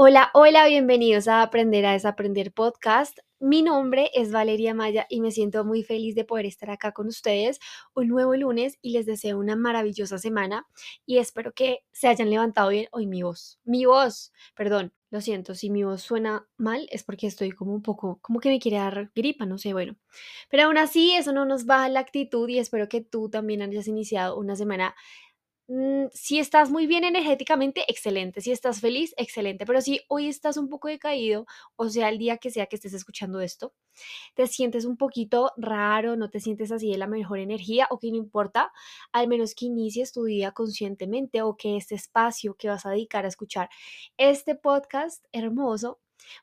Hola, hola, bienvenidos a Aprender a Desaprender Podcast. Mi nombre es Valeria Maya y me siento muy feliz de poder estar acá con ustedes un nuevo lunes y les deseo una maravillosa semana y espero que se hayan levantado bien hoy mi voz. Mi voz, perdón, lo siento, si mi voz suena mal es porque estoy como un poco, como que me quiere dar gripa, no sé, bueno. Pero aún así, eso no nos baja la actitud y espero que tú también hayas iniciado una semana si estás muy bien energéticamente, excelente. Si estás feliz, excelente. Pero si hoy estás un poco decaído, o sea, el día que sea que estés escuchando esto, te sientes un poquito raro, no te sientes así de la mejor energía, o que no importa, al menos que inicies tu día conscientemente o que este espacio que vas a dedicar a escuchar este podcast hermoso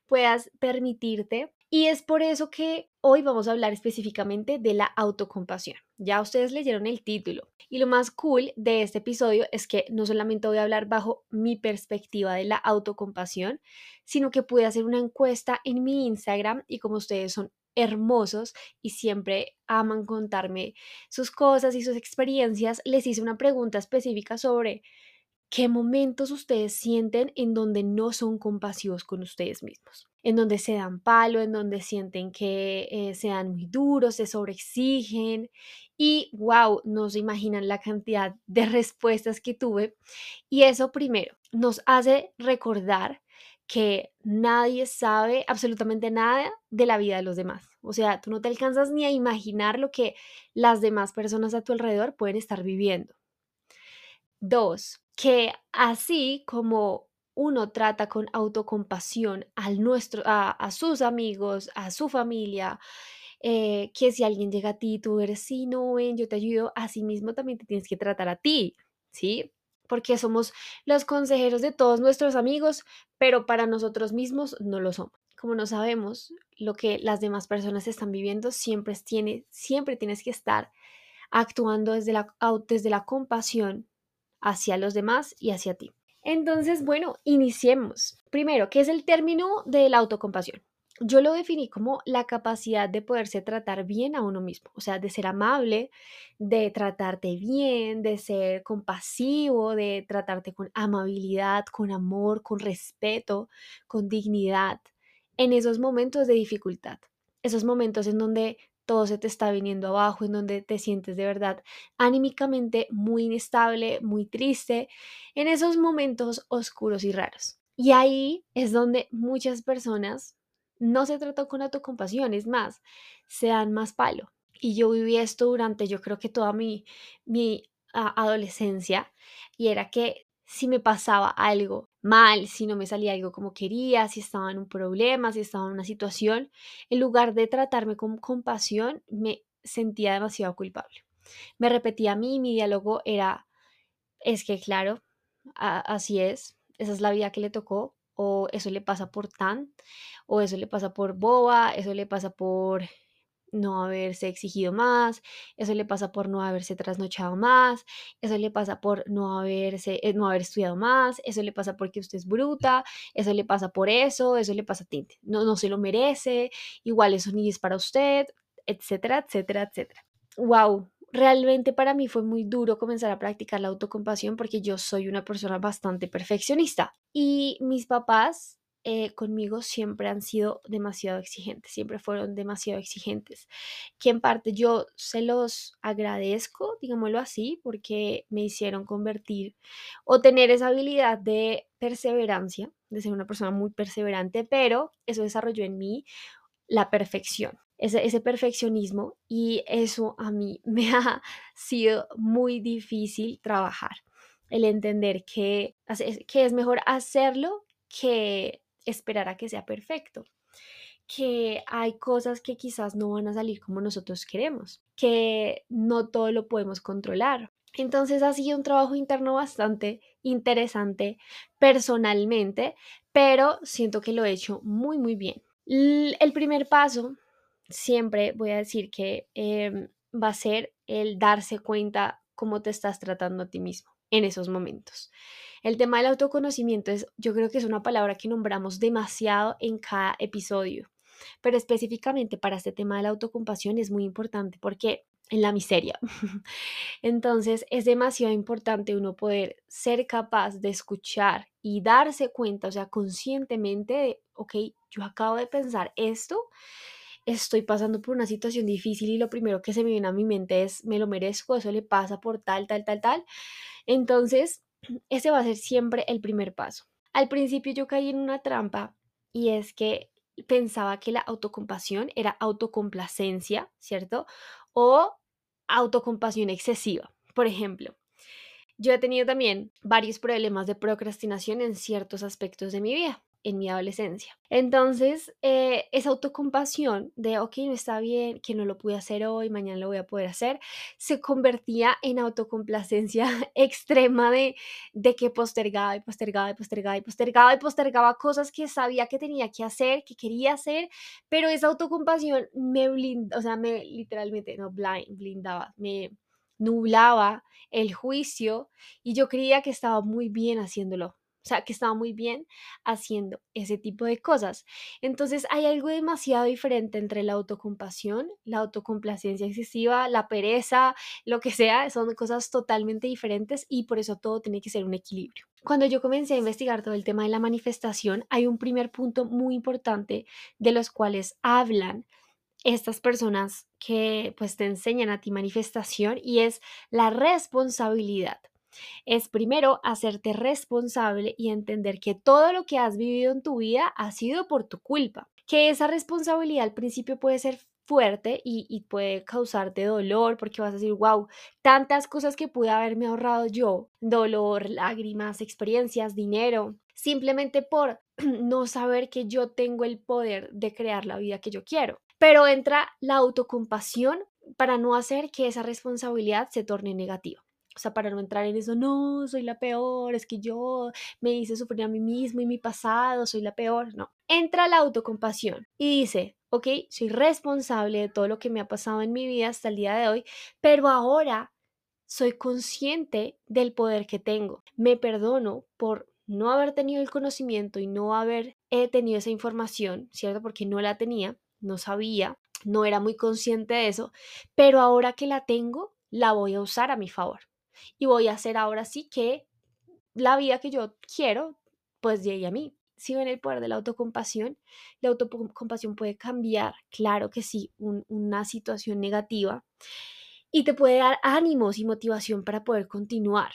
puedas permitirte y es por eso que hoy vamos a hablar específicamente de la autocompasión. Ya ustedes leyeron el título. Y lo más cool de este episodio es que no solamente voy a hablar bajo mi perspectiva de la autocompasión, sino que pude hacer una encuesta en mi Instagram y como ustedes son hermosos y siempre aman contarme sus cosas y sus experiencias, les hice una pregunta específica sobre ¿Qué momentos ustedes sienten en donde no son compasivos con ustedes mismos? En donde se dan palo, en donde sienten que eh, se dan muy duros, se sobreexigen y wow, no se imaginan la cantidad de respuestas que tuve. Y eso primero nos hace recordar que nadie sabe absolutamente nada de la vida de los demás. O sea, tú no te alcanzas ni a imaginar lo que las demás personas a tu alrededor pueden estar viviendo. Dos, que así como uno trata con autocompasión al nuestro, a, sus amigos, a su familia, eh, que si alguien llega a ti, tú eres, sí, no, ven, yo te ayudo, así mismo también te tienes que tratar a ti, ¿sí? Porque somos los consejeros de todos nuestros amigos, pero para nosotros mismos no lo somos. Como no sabemos lo que las demás personas están viviendo, siempre, tiene, siempre tienes que estar actuando desde la compasión hacia los demás y hacia ti. Entonces, bueno, iniciemos. Primero, ¿qué es el término de la autocompasión? Yo lo definí como la capacidad de poderse tratar bien a uno mismo, o sea, de ser amable, de tratarte bien, de ser compasivo, de tratarte con amabilidad, con amor, con respeto, con dignidad, en esos momentos de dificultad, esos momentos en donde todo se te está viniendo abajo, en donde te sientes de verdad anímicamente muy inestable, muy triste, en esos momentos oscuros y raros. Y ahí es donde muchas personas no se tratan con autocompasión, es más, se dan más palo. Y yo viví esto durante, yo creo que toda mi, mi adolescencia, y era que si me pasaba algo mal, si no me salía algo como quería, si estaba en un problema, si estaba en una situación, en lugar de tratarme con compasión, me sentía demasiado culpable. Me repetía a mí, mi diálogo era, es que claro, así es, esa es la vida que le tocó, o eso le pasa por tan, o eso le pasa por boba, eso le pasa por no haberse exigido más, eso le pasa por no haberse trasnochado más, eso le pasa por no haberse eh, no haber estudiado más, eso le pasa porque usted es bruta, eso le pasa por eso, eso le pasa a tinte, no no se lo merece, igual eso ni es para usted, etcétera, etcétera, etcétera. Wow, realmente para mí fue muy duro comenzar a practicar la autocompasión porque yo soy una persona bastante perfeccionista y mis papás eh, conmigo siempre han sido demasiado exigentes, siempre fueron demasiado exigentes, que en parte yo se los agradezco, digámoslo así, porque me hicieron convertir o tener esa habilidad de perseverancia, de ser una persona muy perseverante, pero eso desarrolló en mí la perfección. Ese, perfeccionismo y eso a mí me ha sido muy difícil trabajar. El entender que, que es mejor hacerlo que esperar a que sea perfecto, que hay cosas que quizás no van a salir como nosotros queremos, que no todo lo podemos controlar. Entonces ha sido un trabajo interno bastante interesante personalmente, pero siento que lo he hecho muy, muy bien. El primer paso, siempre voy a decir que em, va a ser el darse cuenta cómo te estás tratando a ti mismo en esos momentos. El tema del autoconocimiento es, yo creo que es una palabra que nombramos demasiado en cada episodio, pero específicamente para este tema de la autocompasión es muy importante porque en la miseria. Entonces es demasiado importante uno poder ser capaz de escuchar y darse cuenta, o sea, conscientemente de, ok, yo acabo de pensar esto, estoy pasando por una situación difícil y lo primero que se me viene a mi mente es, me lo merezco, eso le pasa por tal, tal, tal, tal. Entonces, ese va a ser siempre el primer paso. Al principio yo caí en una trampa y es que pensaba que la autocompasión era autocomplacencia, ¿cierto? O autocompasión excesiva. Por ejemplo, yo he tenido también varios problemas de procrastinación en ciertos aspectos de mi vida en mi adolescencia. Entonces, eh, esa autocompasión de, ok, no está bien, que no lo pude hacer hoy, mañana lo voy a poder hacer, se convertía en autocomplacencia extrema de, que postergaba y postergaba y postergaba y postergaba y postergaba cosas que sabía que tenía que hacer, que quería hacer, pero esa autocompasión me blindaba, o sea, me literalmente, no, blind, blindaba, me nublaba el juicio y yo creía que estaba muy bien haciéndolo o sea, que estaba muy bien haciendo ese tipo de cosas. Entonces hay algo demasiado diferente entre la autocompasión, la autocomplacencia excesiva, la pereza, lo que sea, son cosas totalmente diferentes y por eso todo tiene que ser un equilibrio. Cuando yo comencé a investigar todo el tema de la manifestación, hay un primer punto muy importante de los cuales hablan estas personas que pues te enseñan a ti manifestación y es la responsabilidad es primero hacerte responsable y entender que todo lo que has vivido en tu vida ha sido por tu culpa. Que esa responsabilidad al principio puede ser fuerte y, puede causarte dolor porque vas a decir, wow, tantas cosas que pude haberme ahorrado yo, dolor, lágrimas, experiencias, dinero, simplemente por no saber que yo tengo el poder de crear la vida que yo quiero. Pero entra la autocompasión para no hacer que esa responsabilidad se torne negativa. O sea, para no entrar en eso, no, soy la peor, es que yo me hice sufrir a mí mismo y mi pasado, soy la peor. No. Entra la autocompasión y dice, ok, soy responsable de todo lo que me ha pasado en mi vida hasta el día de hoy, pero ahora soy consciente del poder que tengo. Me perdono por no haber tenido el conocimiento y no haber eh, tenido esa información, ¿cierto? Porque no la tenía, no sabía, no era muy consciente de eso, pero ahora que la tengo, la voy a usar a mi favor y voy a hacer ahora sí que la vida que yo quiero, pues llegue a mí. Si ven el poder de la autocompasión, la autocompasión puede cambiar, claro que sí, una situación negativa y te puede dar ánimos y motivación para poder continuar.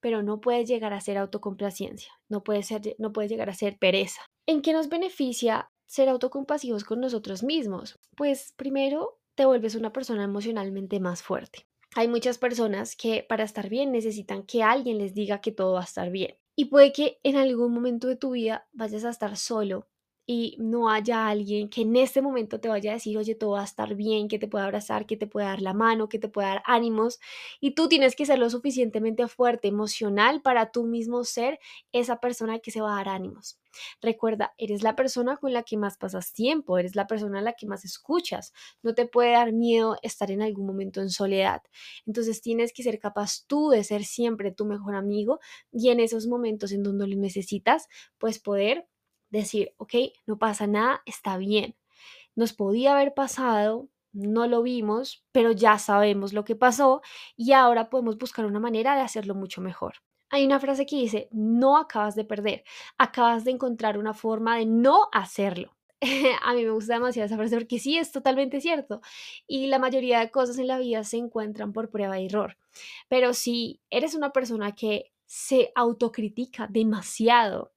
Pero no puede llegar a ser autocomplacencia, no puede, ser, no puede llegar a ser pereza. ¿En qué nos beneficia ser autocompasivos con nosotros mismos? Pues primero te vuelves una persona emocionalmente más fuerte. Hay muchas personas que para estar bien necesitan que alguien les diga que todo va a estar bien. Y puede que en algún momento de tu vida vayas a estar solo y no haya alguien que en este momento te vaya a decir, oye, todo va a estar bien, que te pueda abrazar, que te pueda dar la mano, que te pueda dar ánimos. Y tú tienes que ser lo suficientemente fuerte, emocional, para tú mismo ser esa persona que se va a dar ánimos. Recuerda, eres la persona con la que más pasas tiempo, eres la persona a la que más escuchas. No te puede dar miedo estar en algún momento en soledad. Entonces tienes que ser capaz tú de ser siempre tu mejor amigo y en esos momentos en donde lo necesitas, pues poder decir, ok, no pasa nada, está bien. Nos podía haber pasado, no lo vimos, pero ya sabemos lo que pasó y ahora podemos buscar una manera de hacerlo mucho mejor. Hay una frase que dice, no acabas de perder, acabas de encontrar una forma de no hacerlo. a mí me gusta demasiado esa frase porque sí, es totalmente cierto. Y la mayoría de cosas en la vida se encuentran por prueba y error. Pero si eres una persona que se autocritica demasiado,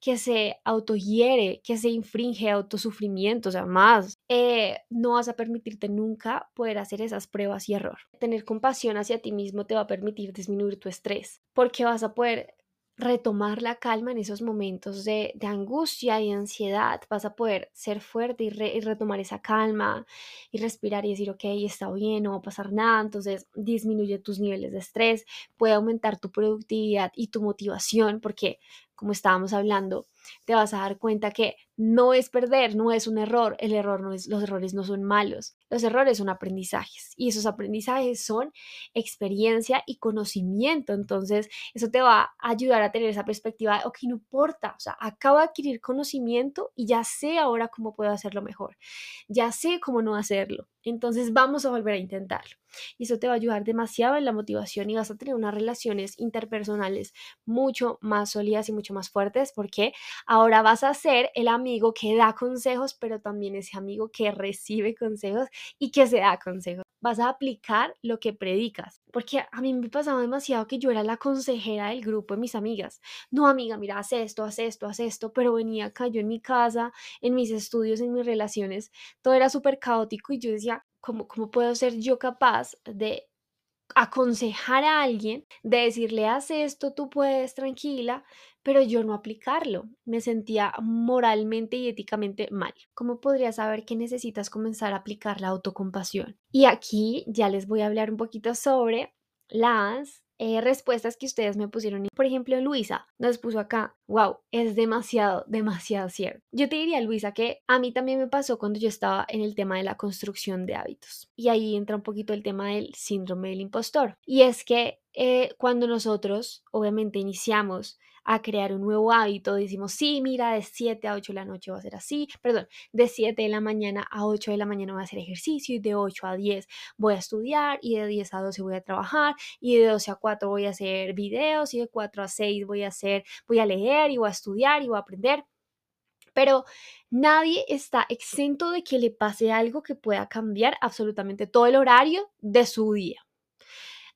que se autohiere, que se infringe autosufrimiento, o sea, más, eh, no vas a permitirte nunca poder hacer esas pruebas y error. Tener compasión hacia ti mismo te va a permitir disminuir tu estrés, porque vas a poder retomar la calma en esos momentos de, angustia y ansiedad. Vas a poder ser fuerte y, y, retomar esa calma y respirar y decir, ok, está bien, no va a pasar nada. Entonces disminuye tus niveles de estrés, puede aumentar tu productividad y tu motivación, porque como estábamos hablando, te vas a dar cuenta que no es perder, no es un error, el error no es, los errores no son malos, los errores son aprendizajes y esos aprendizajes son experiencia y conocimiento, entonces eso te va a ayudar a tener esa perspectiva de, ok, no importa, o sea, acabo de adquirir conocimiento y ya sé ahora cómo puedo hacerlo mejor, ya sé cómo no hacerlo, entonces vamos a volver a intentarlo. Y eso te va a ayudar demasiado en la motivación y vas a tener unas relaciones interpersonales mucho más sólidas y mucho más fuertes porque ahora vas a ser el amigo que da consejos, pero también ese amigo que recibe consejos y que se da consejos. Vas a aplicar lo que predicas, porque a mí me pasaba demasiado que yo era la consejera del grupo de mis amigas. No, amiga, mira, haz esto, haz esto, haz esto, pero venía acá yo en mi casa, en mis estudios, en mis relaciones, todo era súper caótico y yo decía, ¿cómo, ¿cómo puedo ser yo capaz de aconsejar a alguien, de decirle, haz esto, tú puedes, tranquila, pero yo no aplicarlo. Me sentía moralmente y éticamente mal. ¿Cómo podrías saber que necesitas comenzar a aplicar la autocompasión? Y aquí ya les voy a hablar un poquito sobre las eh, respuestas que ustedes me pusieron. Por ejemplo, Luisa nos puso acá, wow, es demasiado, demasiado cierto. Yo te diría, Luisa, que a mí también me pasó cuando yo estaba en el tema de la construcción de hábitos. Y ahí entra un poquito el tema del síndrome del impostor. Y es que eh, cuando nosotros, obviamente, iniciamos a crear un nuevo hábito, decimos, sí, mira, de 7 a 8 de la noche va a ser así, perdón, de 7 de la mañana a 8 de la mañana voy a hacer ejercicio y de 8 a 10 voy a estudiar y de 10 a 12 voy a trabajar y de 12 a 4 voy a hacer videos y de 4 a 6 voy a hacer, voy a leer y voy a estudiar y voy a aprender. Pero nadie está exento de que le pase algo que pueda cambiar absolutamente todo el horario de su día.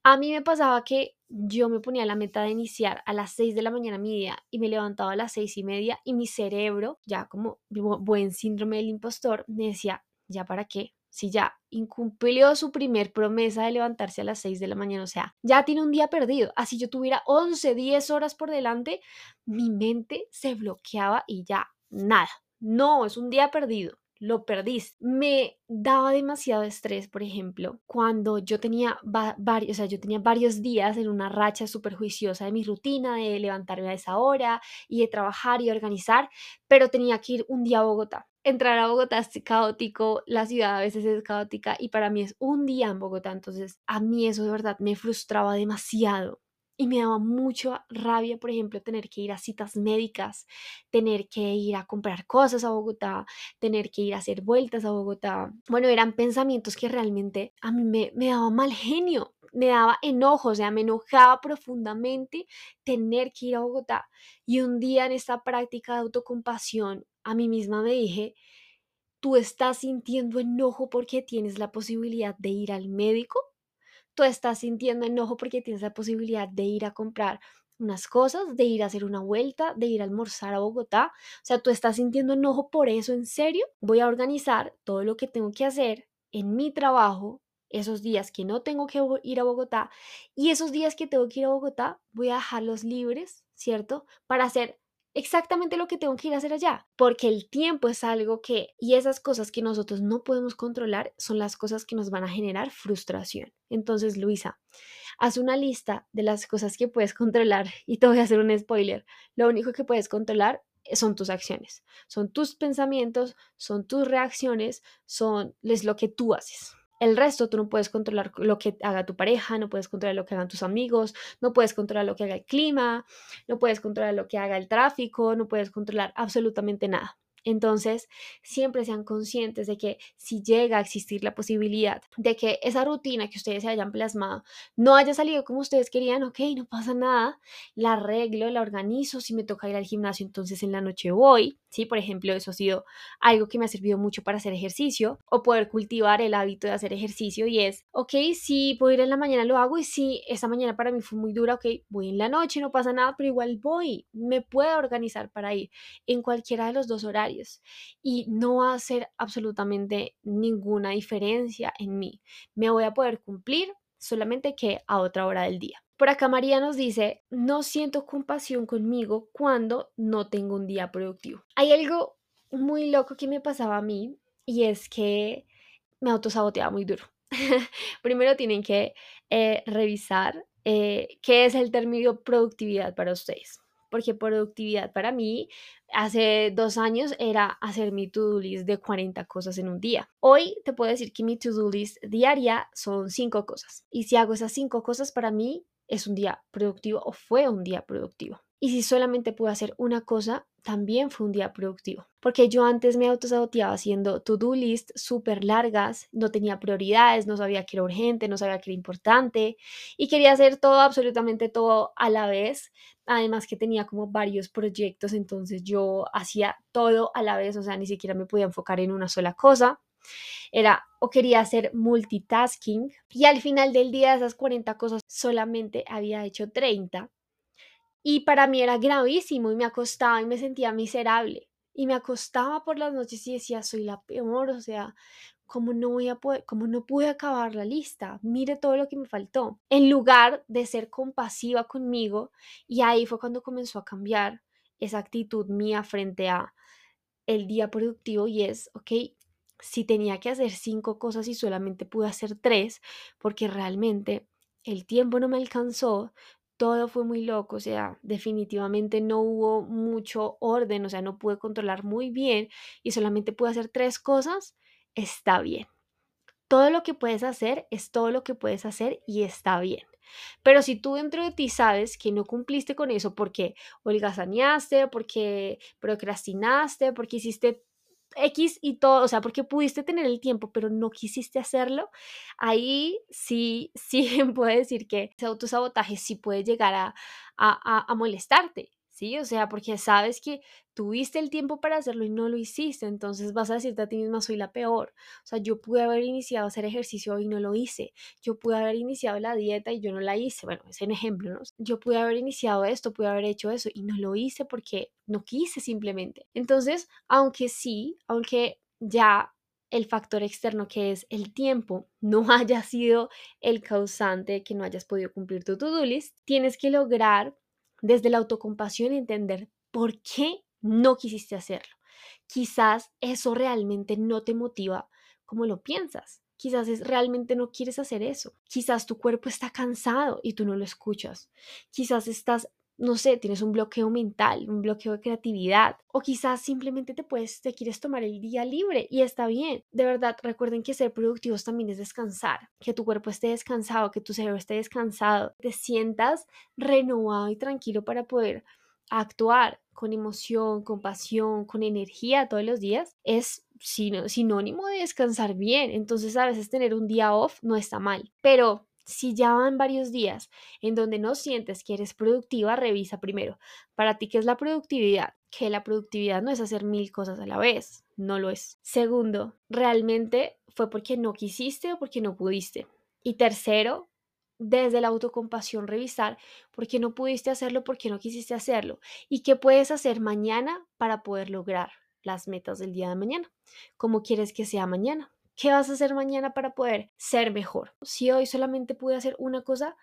A mí me pasaba que yo me ponía la meta de iniciar a las 6 de la mañana mi día y me levantaba a las seis y media y mi cerebro, ya como buen síndrome del impostor, me decía, ¿ya para qué? Si ya incumplió su primer promesa de levantarse a las 6 de la mañana, o sea, ya tiene un día perdido. Así yo tuviera 11, 10 horas por delante, mi mente se bloqueaba y ya nada. No, es un día perdido lo perdiste. Me daba demasiado estrés, por ejemplo, cuando yo tenía varios, o sea, yo tenía varios días en una racha súper juiciosa de mi rutina, de levantarme a esa hora y de trabajar y organizar, pero tenía que ir un día a Bogotá. Entrar a Bogotá es caótico, la ciudad a veces es caótica y para mí es un día en Bogotá, entonces a mí eso de verdad me frustraba demasiado y me daba mucha rabia, por ejemplo, tener que ir a citas médicas, tener que ir a comprar cosas a Bogotá, tener que ir a hacer vueltas a Bogotá. Bueno, eran pensamientos que realmente a mí me, me daba mal genio, me daba enojo, o sea, me enojaba profundamente tener que ir a Bogotá. Y un día en esta práctica de autocompasión, a mí misma me dije, tú estás sintiendo enojo porque tienes la posibilidad de ir al médico tú estás sintiendo enojo porque tienes la posibilidad de ir a comprar unas cosas, de ir a hacer una vuelta, de ir a almorzar a Bogotá. O sea, tú estás sintiendo enojo por eso, ¿en serio? Voy a organizar todo lo que tengo que hacer en mi trabajo, esos días que no tengo que ir a Bogotá y esos días que tengo que ir a Bogotá, voy a dejarlos libres, ¿cierto? Para hacer exactamente lo que tengo que ir a hacer allá, porque el tiempo es algo que, y esas cosas que nosotros no podemos controlar son las cosas que nos van a generar frustración. Entonces, Luisa, haz una lista de las cosas que puedes controlar y te voy a hacer un spoiler. Lo único que puedes controlar son tus acciones, son tus pensamientos, son tus reacciones, son es lo que tú haces. El resto tú no puedes controlar lo que haga tu pareja, no puedes controlar lo que hagan tus amigos, no puedes controlar lo que haga el clima, no puedes controlar lo que haga el tráfico, no puedes controlar absolutamente nada. Entonces, siempre sean conscientes de que si llega a existir la posibilidad de que esa rutina que ustedes se hayan plasmado no haya salido como ustedes querían, ok, no pasa nada, la arreglo, la organizo, si me toca ir al gimnasio, entonces en la noche voy, ¿sí? Por ejemplo, eso ha sido algo que me ha servido mucho para hacer ejercicio o poder cultivar el hábito de hacer ejercicio y es, ok, si puedo ir en la mañana lo hago y si esa mañana para mí fue muy dura, ok, voy en la noche, no pasa nada, pero igual voy, me puedo organizar para ir en cualquiera de los dos horarios y no va a hacer absolutamente ninguna diferencia en mí. Me voy a poder cumplir solamente que a otra hora del día. Por acá María nos dice, no siento compasión conmigo cuando no tengo un día productivo. Hay algo muy loco que me pasaba a mí y es que me autosaboteaba muy duro. Primero tienen que eh, revisar eh, qué es el término productividad para ustedes. porque productividad para mí hace dos años era hacer mi to-do list de 40 cosas en un día. Hoy te puedo decir que mi to-do list diaria son cinco cosas. Y si hago esas cinco cosas para mí, es un día productivo o fue un día productivo. Y si solamente pude hacer una cosa, también fue un día productivo. Porque yo antes me autosaboteaba haciendo to-do list súper largas, no tenía prioridades, no sabía que era urgente, no sabía que era importante y quería hacer todo, absolutamente todo a la vez. Además que tenía como varios proyectos, entonces yo hacía todo a la vez, o sea, ni siquiera me podía enfocar en una sola cosa. Era o quería hacer multitasking y al final del día de esas 40 cosas solamente había hecho 30 y para mí era gravísimo y me acostaba y me sentía miserable. Y me acostaba por las noches y decía, soy la peor, o sea, ¿cómo no voy a poder, cómo no pude acabar la lista? Mire todo lo que me faltó. En lugar de ser compasiva conmigo, y ahí fue cuando comenzó a cambiar esa actitud mía frente a el día productivo y es, ok, si tenía que hacer cinco cosas y solamente pude hacer tres, porque realmente el tiempo no me alcanzó, todo fue muy loco, o sea, definitivamente no hubo mucho orden, o sea, no pude controlar muy bien y solamente pude hacer tres cosas, está bien. Todo lo que puedes hacer es todo lo que puedes hacer y está bien. Pero si tú dentro de ti sabes que no cumpliste con eso porque holgazaneaste, porque procrastinaste, porque hiciste X y todo, o sea, porque pudiste tener el tiempo, pero no quisiste hacerlo, ahí sí, sí puede decir que ese autosabotaje sí puede llegar a, a, a molestarte. ¿Sí? O sea, porque sabes que tuviste el tiempo para hacerlo y no lo hiciste, entonces vas a decirte a ti misma, soy la peor. O sea, yo pude haber iniciado a hacer ejercicio y no lo hice. Yo pude haber iniciado la dieta y yo no la hice. Bueno, es un ejemplo, ¿no? Yo pude haber iniciado esto, pude haber hecho eso y no lo hice porque no quise simplemente. Entonces, aunque sí, aunque ya el factor externo que es el tiempo no haya sido el causante de que no hayas podido cumplir tu to-do list, tienes que lograr desde la autocompasión entender por qué no quisiste hacerlo. Quizás eso realmente no te motiva como lo piensas. Quizás es, realmente no quieres hacer eso. Quizás tu cuerpo está cansado y tú no lo escuchas. Quizás estás no sé, tienes un bloqueo mental, un bloqueo de creatividad o quizás simplemente te puedes te quieres tomar el día libre y está bien. De verdad, recuerden que ser productivos también es descansar, que tu cuerpo esté descansado, que tu cerebro esté descansado, te sientas renovado y tranquilo para poder actuar con emoción, con pasión, con energía todos los días, es sinónimo de descansar bien. Entonces, a veces tener un día off no está mal, pero si ya van varios días en donde no sientes que eres productiva, revisa primero. Para ti, ¿qué es la productividad? Que la productividad no es hacer mil cosas a la vez, no lo es. Segundo, ¿realmente fue porque no quisiste o porque no pudiste? Y tercero, desde la autocompasión revisar por qué no pudiste hacerlo, por qué no quisiste hacerlo y qué puedes hacer mañana para poder lograr las metas del día de mañana. ¿Cómo quieres que sea mañana? ¿Qué vas a hacer mañana para poder ser mejor? Si hoy solamente pude hacer una cosa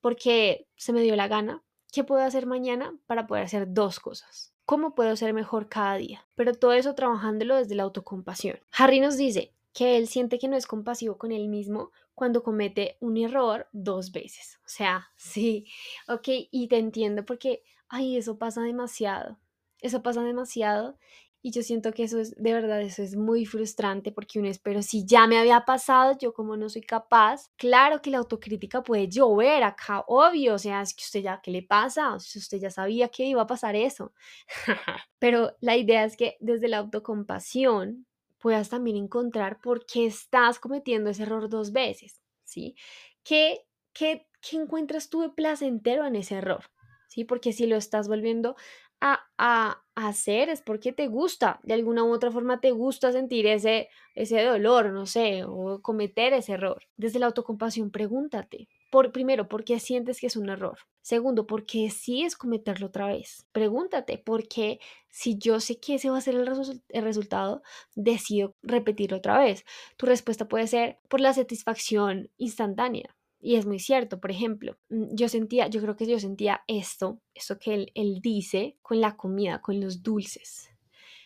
porque se me dio la gana, ¿qué puedo hacer mañana para poder hacer dos cosas? ¿Cómo puedo ser mejor cada día? Pero todo eso trabajándolo desde la autocompasión. Harry nos dice que él siente que no es compasivo con él mismo cuando comete un error dos veces. O sea, sí, ok, y te entiendo porque, ay, eso pasa demasiado. Eso pasa demasiado y yo siento que eso es, de verdad, eso es muy frustrante porque uno es, pero si ya me había pasado, yo como no soy capaz, claro que la autocrítica puede llover acá, obvio, o sea, es que usted ya, ¿qué le pasa? O sea, usted ya sabía que iba a pasar eso. pero la idea es que desde la autocompasión puedas también encontrar por qué estás cometiendo ese error dos veces, ¿sí? ¿Qué, qué, qué encuentras tú de placentero en ese error? ¿Sí? Porque si lo estás volviendo a, hacer es porque te gusta, de alguna u otra forma te gusta sentir ese, ese dolor, no sé, o cometer ese error. Desde la autocompasión, pregúntate, por, primero, ¿por qué sientes que es un error? Segundo, ¿por qué es cometerlo otra vez? Pregúntate, ¿por qué si yo sé que ese va a ser el, el resultado, decido repetirlo otra vez? Tu respuesta puede ser por la satisfacción instantánea. Y es muy cierto, por ejemplo, mm, yo sentía, yo creo que yo sentía esto, esto que él, dice con la comida, con los dulces.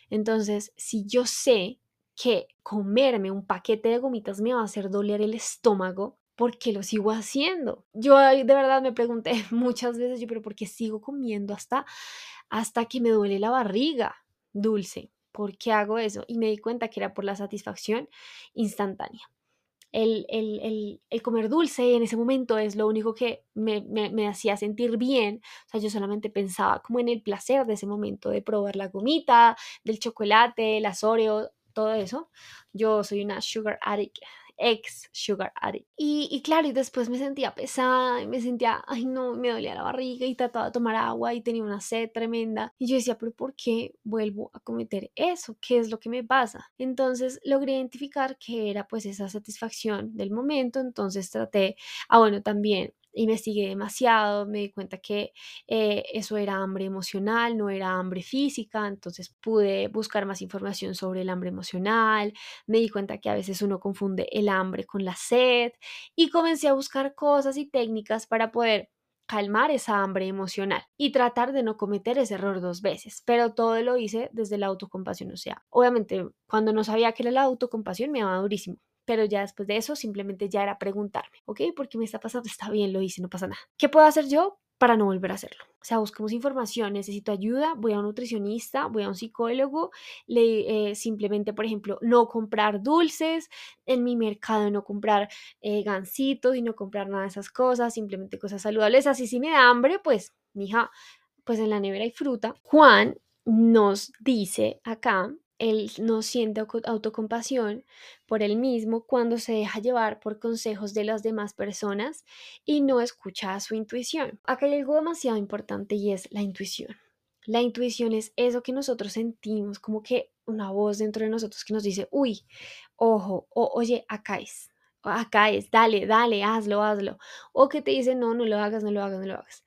Entonces, si yo sé que comerme un paquete de gomitas me va a hacer doler el estómago, ¿por qué lo sigo haciendo? Yo de verdad me pregunté muchas veces, yo, pero ¿por qué sigo comiendo hasta, hasta que me duele la barriga dulce? ¿Por qué hago eso? Y me di cuenta que era por la satisfacción instantánea. El, el, el, comer dulce en ese momento es lo único que me, me, me, hacía sentir bien. O sea, yo solamente pensaba como en el placer de ese momento de probar la gomita, del chocolate, las Oreo, todo eso. Yo soy una sugar addict ex sugar addict. Y, y, claro, y después me sentía pesada, y me sentía, ay no, me dolía la barriga y trataba de tomar agua y tenía una sed tremenda. Y yo decía, pero ¿por qué vuelvo a cometer eso? ¿Qué es lo que me pasa? Entonces logré identificar que era pues esa satisfacción del momento, entonces traté, ah bueno, también investigué demasiado, me di cuenta que eh, eso era hambre emocional, no era hambre física, entonces pude buscar más información sobre el hambre emocional, me di cuenta que a veces uno confunde el hambre con la sed y comencé a buscar cosas y técnicas para poder calmar esa hambre emocional y tratar de no cometer ese error dos veces, pero todo lo hice desde la autocompasión, o sea, obviamente cuando no sabía que era la autocompasión me daba durísimo, pero ya después de eso simplemente ya era preguntarme, ¿ok? ¿Por qué me está pasando? Está bien, lo hice, no pasa nada. ¿Qué puedo hacer yo? para no volver a hacerlo. O sea, buscamos información, necesito ayuda, voy a un nutricionista, voy a un psicólogo, le, eh, simplemente, por ejemplo, no comprar dulces en mi mercado, no comprar eh, gancitos y no comprar nada de esas cosas, simplemente cosas saludables. Así si me da hambre, pues, mija, pues en la nevera hay fruta. Juan nos dice acá él no siente autocompasión por él mismo cuando se deja llevar por consejos de las demás personas y no escucha a su intuición. Acá hay algo demasiado importante y es la intuición. La intuición es eso que nosotros sentimos, como que una voz dentro de nosotros que nos dice, uy, ojo, o, oye, acá es, acá es, dale, dale, hazlo, hazlo. O que te dice, no, no lo hagas, no lo hagas, no lo hagas.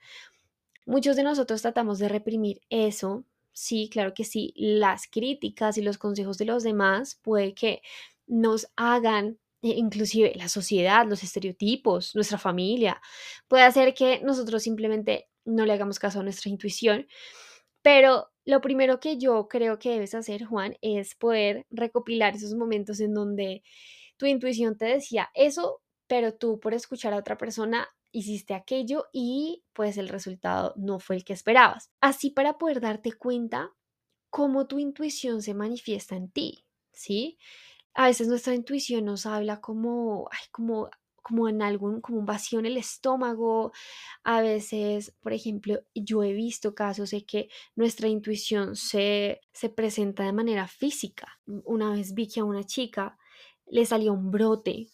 Muchos de nosotros tratamos de reprimir eso sí, claro que sí, las críticas y los consejos de los demás puede que nos hagan e inclusive la sociedad, los estereotipos, nuestra familia, puede hacer que nosotros simplemente no le hagamos caso a nuestra intuición. Pero lo primero que yo creo que debes hacer, Juan, es poder recopilar esos momentos en donde tu intuición te decía eso, pero tú por escuchar a otra persona hiciste aquello y pues el resultado no fue el que esperabas. Así para poder darte cuenta cómo tu intuición se manifiesta en ti, ¿sí? A veces nuestra intuición nos habla como, ay, como, como en algún, como un vacío en el estómago. A veces, por ejemplo, yo he visto casos de que nuestra intuición se, se presenta de manera física. Una vez vi que a una chica le salió un brote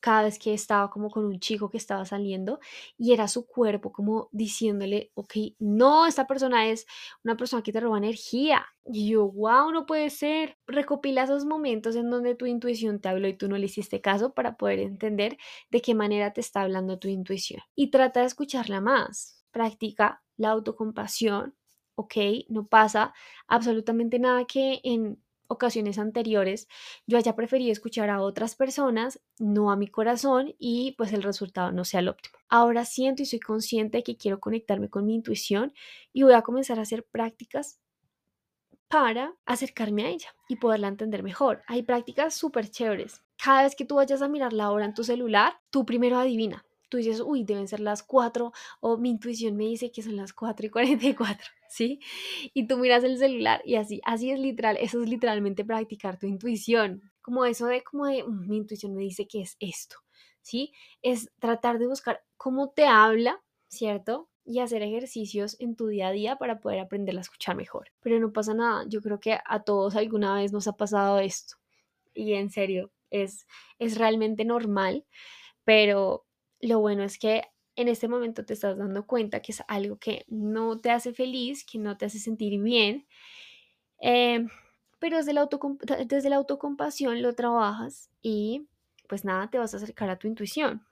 cada vez que estaba como con un chico que estaba saliendo y era su cuerpo como diciéndole, ok, no, esta persona es una persona que te roba energía. Y yo, wow, no puede ser. Recopila esos momentos en donde tu intuición te habló y tú no le hiciste caso para poder entender de qué manera te está hablando tu intuición. Y trata de escucharla más. Practica la autocompasión, ok, no pasa absolutamente nada que en ocasiones anteriores yo haya preferido escuchar a otras personas, no a mi corazón y pues el resultado no sea el óptimo. Ahora siento y soy consciente de que quiero conectarme con mi intuición y voy a comenzar a hacer prácticas para acercarme a ella y poderla entender mejor. Hay prácticas súper chéveres. Cada vez que tú vayas a mirar la hora en tu celular, tú primero adivina. Tú dices, uy, deben ser las 4 o mi intuición me dice que son las 4 y 44. ¿sí? Y tú miras el celular y así, así es literal, eso es literalmente practicar tu intuición, como eso de como de, mm, mi intuición me dice que es esto, ¿sí? Es tratar de buscar cómo te habla, ¿cierto? Y hacer ejercicios en tu día a día para poder aprender a escuchar mejor. Pero no pasa nada, yo creo que a todos alguna vez nos ha pasado esto. Y en serio, es, es realmente normal, pero lo bueno es que en este momento te estás dando cuenta que es algo que no te hace feliz, que no te hace sentir bien, em, pero desde la, desde la autocompasión lo trabajas y pues nada, te vas a acercar a tu intuición.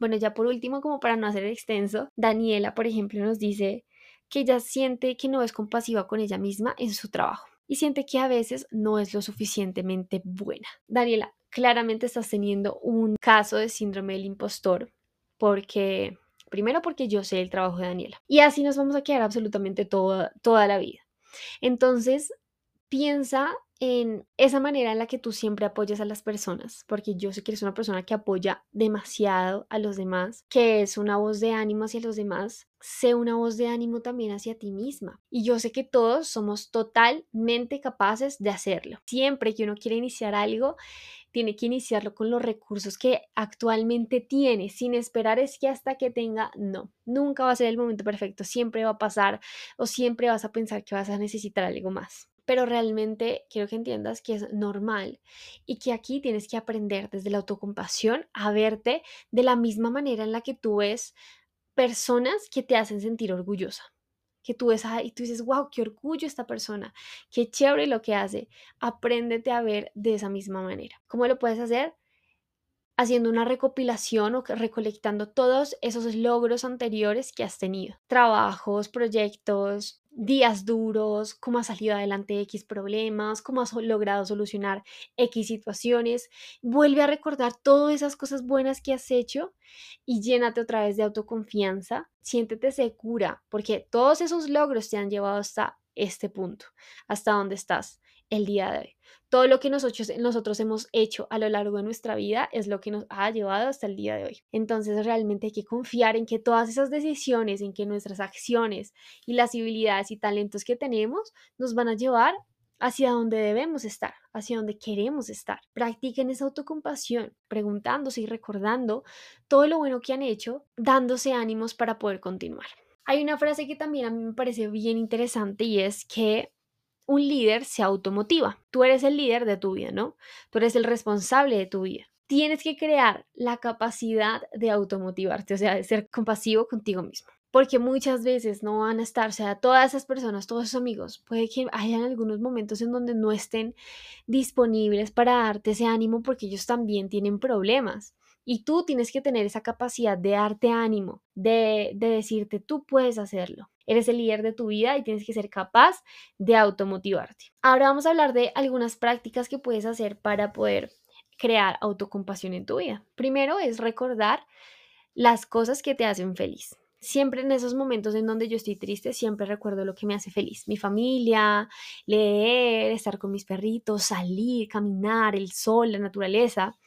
Bueno, ya por último, como para no hacer extenso, Daniela, por ejemplo, nos dice que ella siente que no es compasiva con ella misma en su trabajo y siente que a veces no es lo suficientemente buena. Daniela, claramente estás teniendo un caso de síndrome del impostor porque, primero porque yo sé el trabajo de Daniela. Y así nos vamos a quedar absolutamente toda, toda la vida. Entonces, piensa en esa manera en la que tú siempre apoyas a las personas, porque yo sé que eres una persona que apoya demasiado a los demás, que es una voz de ánimo hacia los demás, sé una voz de ánimo también hacia ti misma. Y yo sé que todos somos totalmente capaces de hacerlo. Siempre que uno quiere iniciar algo, tiene que iniciarlo con los recursos que actualmente tiene, sin esperar es que hasta que tenga, no, nunca va a ser el momento perfecto, siempre va a pasar o siempre vas a pensar que vas a necesitar algo más pero realmente quiero que entiendas que es normal y que aquí tienes que aprender desde la autocompasión a verte de la misma manera en la que tú ves personas que te hacen sentir orgullosa. Que tú ves y tú dices, wow, qué orgullo esta persona, qué chévere lo que hace. Apréndete a ver de esa misma manera. ¿Cómo lo puedes hacer? Haciendo una recopilación o recolectando todos esos logros anteriores que has tenido. Trabajos, proyectos, días duros, cómo has salido adelante X problemas, cómo has logrado solucionar X situaciones. Vuelve a recordar todas esas cosas buenas que has hecho y llénate otra vez de autoconfianza. Siéntete segura porque todos esos logros te han llevado hasta este punto, hasta donde estás el día de hoy. Todo lo que nosotros, nosotros hemos hecho a lo largo de nuestra vida es lo que nos ha llevado hasta el día de hoy. Entonces realmente hay que confiar en que todas esas decisiones, en que nuestras acciones y las habilidades y talentos que tenemos nos van a llevar hacia donde debemos estar, hacia donde queremos estar. Practiquen esa autocompasión, preguntándose y recordando todo lo bueno que han hecho, dándose ánimos para poder continuar. Hay una frase que también a mí me parece bien interesante y es que un líder se automotiva. Tú eres el líder de tu vida, ¿no? Tú eres el responsable de tu vida. Tienes que crear la capacidad de automotivarte, o sea, de ser compasivo contigo mismo. Porque muchas veces no van a estar, o sea, todas esas personas, todos esos amigos, puede que hayan algunos momentos en donde no estén disponibles para darte ese ánimo porque ellos también tienen problemas. Y tú tienes que tener esa capacidad de darte ánimo, de, de decirte, tú puedes hacerlo. Eres el líder de tu vida y tienes que ser capaz de automotivarte. Ahora vamos a hablar de algunas prácticas que puedes hacer para poder crear autocompasión en tu vida. Primero es recordar las cosas que te hacen feliz. Siempre en esos momentos en donde yo estoy triste, siempre recuerdo lo que me hace feliz. Mi familia, leer, estar con mis perritos, salir, caminar, el sol, la naturaleza.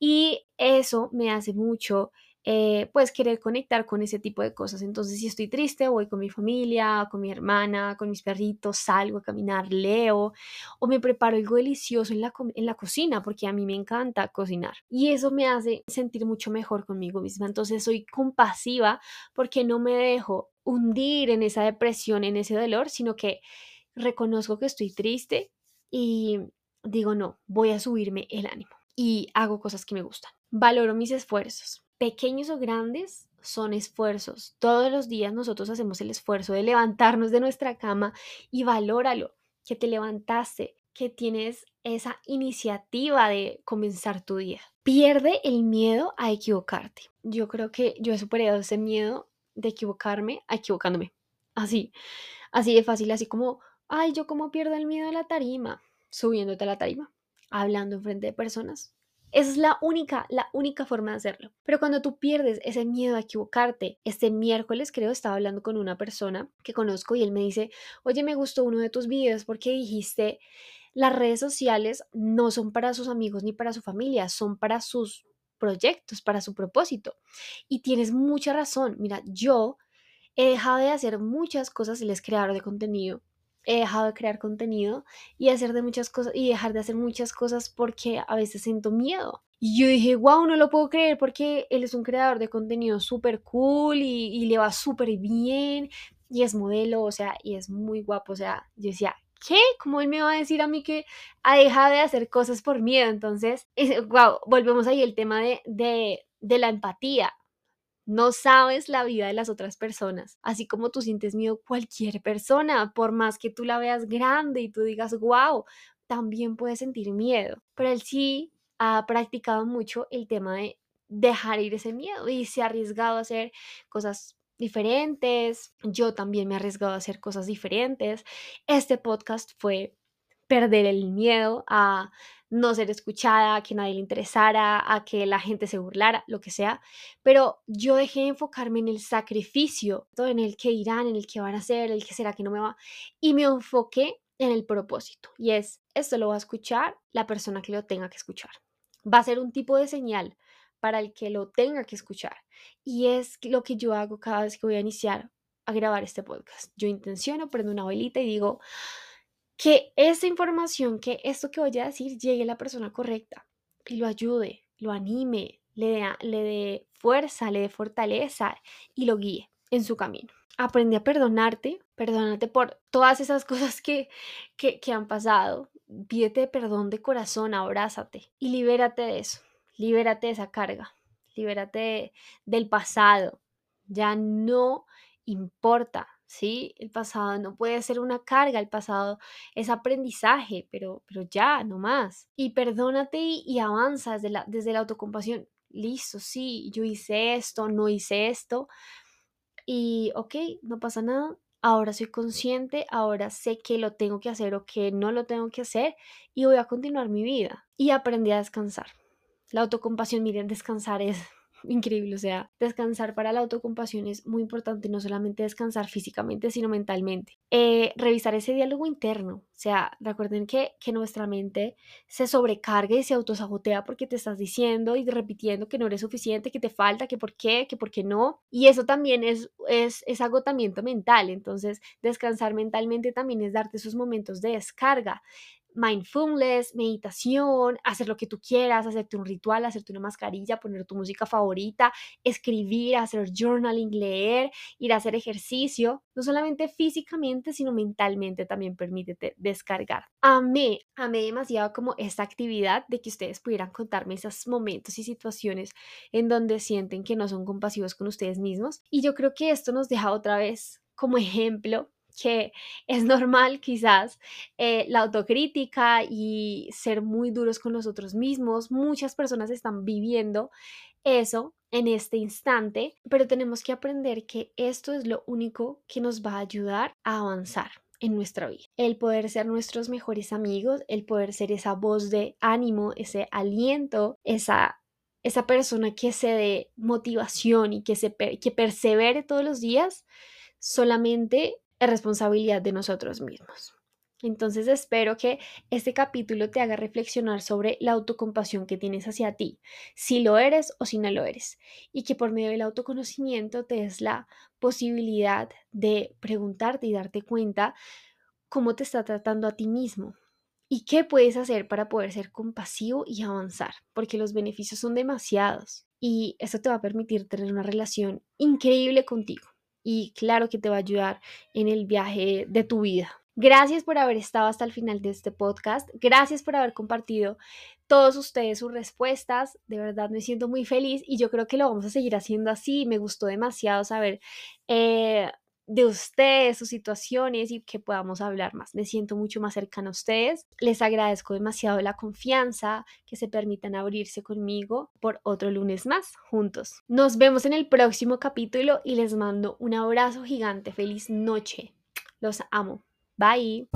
Y eso me hace mucho eh, pues querer conectar con ese tipo de cosas. Entonces, si estoy triste, voy con mi familia, con mi hermana, con mis perritos, salgo a caminar, leo o me preparo algo delicioso en la, en la cocina, porque a mí me encanta cocinar. Y eso me hace sentir mucho mejor conmigo misma. Entonces, soy compasiva porque no me dejo hundir en esa depresión, en ese dolor, sino que reconozco que estoy triste y digo, no, voy a subirme el ánimo y hago cosas que me gustan. Valoro mis esfuerzos pequeños o grandes, son esfuerzos. Todos los días nosotros hacemos el esfuerzo de levantarnos de nuestra cama y valóralo, que te levantaste, que tienes esa iniciativa de comenzar tu día. Pierde el miedo a equivocarte. Yo creo que yo he superado ese miedo de equivocarme a equivocándome. Así, así de fácil, así como, ay, yo cómo pierdo el miedo a la tarima, subiéndote a la tarima, hablando en frente de personas, esa es la única, la única forma de hacerlo. Pero cuando tú pierdes ese miedo a equivocarte, este miércoles creo estaba hablando con una persona que conozco y él me dice, oye, me gustó uno de tus videos porque dijiste, las redes sociales no son para sus amigos ni para su familia, son para sus proyectos, para su propósito. Y tienes mucha razón. Mira, yo he dejado de hacer muchas cosas, él es creador de contenido, he dejado de crear contenido y hacer de muchas cosas y dejar de hacer muchas cosas porque a veces siento miedo. Y yo dije, wow, no lo puedo creer porque él es un creador de contenido súper cool y, y, le va súper bien y es modelo, o sea, y es muy guapo, o sea, yo decía, ¿qué? ¿Cómo él me va a decir a mí que ha dejado de hacer cosas por miedo? Entonces, wow, volvemos ahí el tema de, de, de la empatía. No sabes la vida de las otras personas, así como tú sientes miedo cualquier persona, por más que tú la veas grande y tú digas, wow, también puedes sentir miedo. Pero él sí ha practicado mucho el tema de dejar ir ese miedo y se ha arriesgado a hacer cosas diferentes. Yo también me he arriesgado a hacer cosas diferentes. Este podcast fue perder el miedo a no ser escuchada, a que nadie le interesara, a que la gente se burlara, lo que sea. Pero yo dejé de enfocarme en el sacrificio, en el que irán, en el que van a hacer, el que será que no me va. Y me enfoqué en el propósito y es, esto lo va a escuchar la persona que lo tenga que escuchar. Va a ser un tipo de señal para el que lo tenga que escuchar. Y es lo que yo hago cada vez que voy a iniciar a grabar este podcast. Yo intenciono, prendo una velita y digo que esa información, que esto que voy a decir llegue a la persona correcta y lo ayude, lo anime, le dé, le dé fuerza, le dé fortaleza y lo guíe en su camino. Aprende a perdonarte, perdónate por todas esas cosas que, que, han pasado. Pídete perdón de corazón, abrázate y libérate de eso libérate de esa carga, libérate del pasado, ya no importa, ¿sí? El pasado no puede ser una carga, el pasado es aprendizaje, pero, pero ya, no más. Y perdónate y, avanza desde la, desde la autocompasión. Listo, sí, yo hice esto, no hice esto. Y ok, no pasa nada. Ahora soy consciente, ahora sé que lo tengo que hacer o que no lo tengo que hacer y voy a continuar mi vida. Y aprendí a descansar. La autocompasión, miren, descansar es increíble, o sea, descansar para la autocompasión es muy importante, no solamente descansar físicamente, sino mentalmente. Eh, revisar ese diálogo interno, o sea, recuerden que, que nuestra mente se sobrecarga y se autosabotea porque te estás diciendo y repitiendo que no eres suficiente, que te falta, que por qué, que por qué no, y eso también es, es, es agotamiento mental, entonces descansar mentalmente también es darte esos momentos de descarga, mindfulness, meditación, hacer lo que tú quieras, hacerte un ritual, hacerte una mascarilla, poner tu música favorita, escribir, hacer journaling, leer, ir a hacer ejercicio, no solamente físicamente, sino mentalmente también permítete descargar. Amé, amé demasiado como esta actividad de que ustedes pudieran contarme esos momentos y situaciones en donde sienten que no son compasivos con ustedes mismos. Y yo creo que esto nos deja otra vez como ejemplo que es normal quizás eh, la autocrítica y ser muy duros con nosotros mismos. Muchas personas están viviendo eso en este instante, pero tenemos que aprender que esto es lo único que nos va a ayudar a avanzar en nuestra vida. El poder ser nuestros mejores amigos, el poder ser esa voz de ánimo, ese aliento, esa, esa persona que se dé motivación y que, se, que persevere todos los días, solamente es responsabilidad de nosotros mismos. Entonces espero que este capítulo te haga reflexionar sobre la autocompasión que tienes hacia ti, si lo eres o si no lo eres, y que por medio del autoconocimiento te des la posibilidad de preguntarte y darte cuenta cómo te está tratando a ti mismo y qué puedes hacer para poder ser compasivo y avanzar, porque los beneficios son demasiados y eso te va a permitir tener una relación increíble contigo y claro que te va a ayudar en el viaje de tu vida. Gracias por haber estado hasta el final de este podcast. Gracias por haber compartido todos ustedes sus respuestas. De verdad me siento muy feliz y yo creo que lo vamos a seguir haciendo así. Me gustó demasiado saber eh, de ustedes, sus situaciones y que podamos hablar más. Me siento mucho más cercana a ustedes. Les agradezco demasiado la confianza que se permitan abrirse conmigo por otro lunes más juntos. Nos vemos en el próximo capítulo y les mando un abrazo gigante. Feliz noche. Los amo. Bye.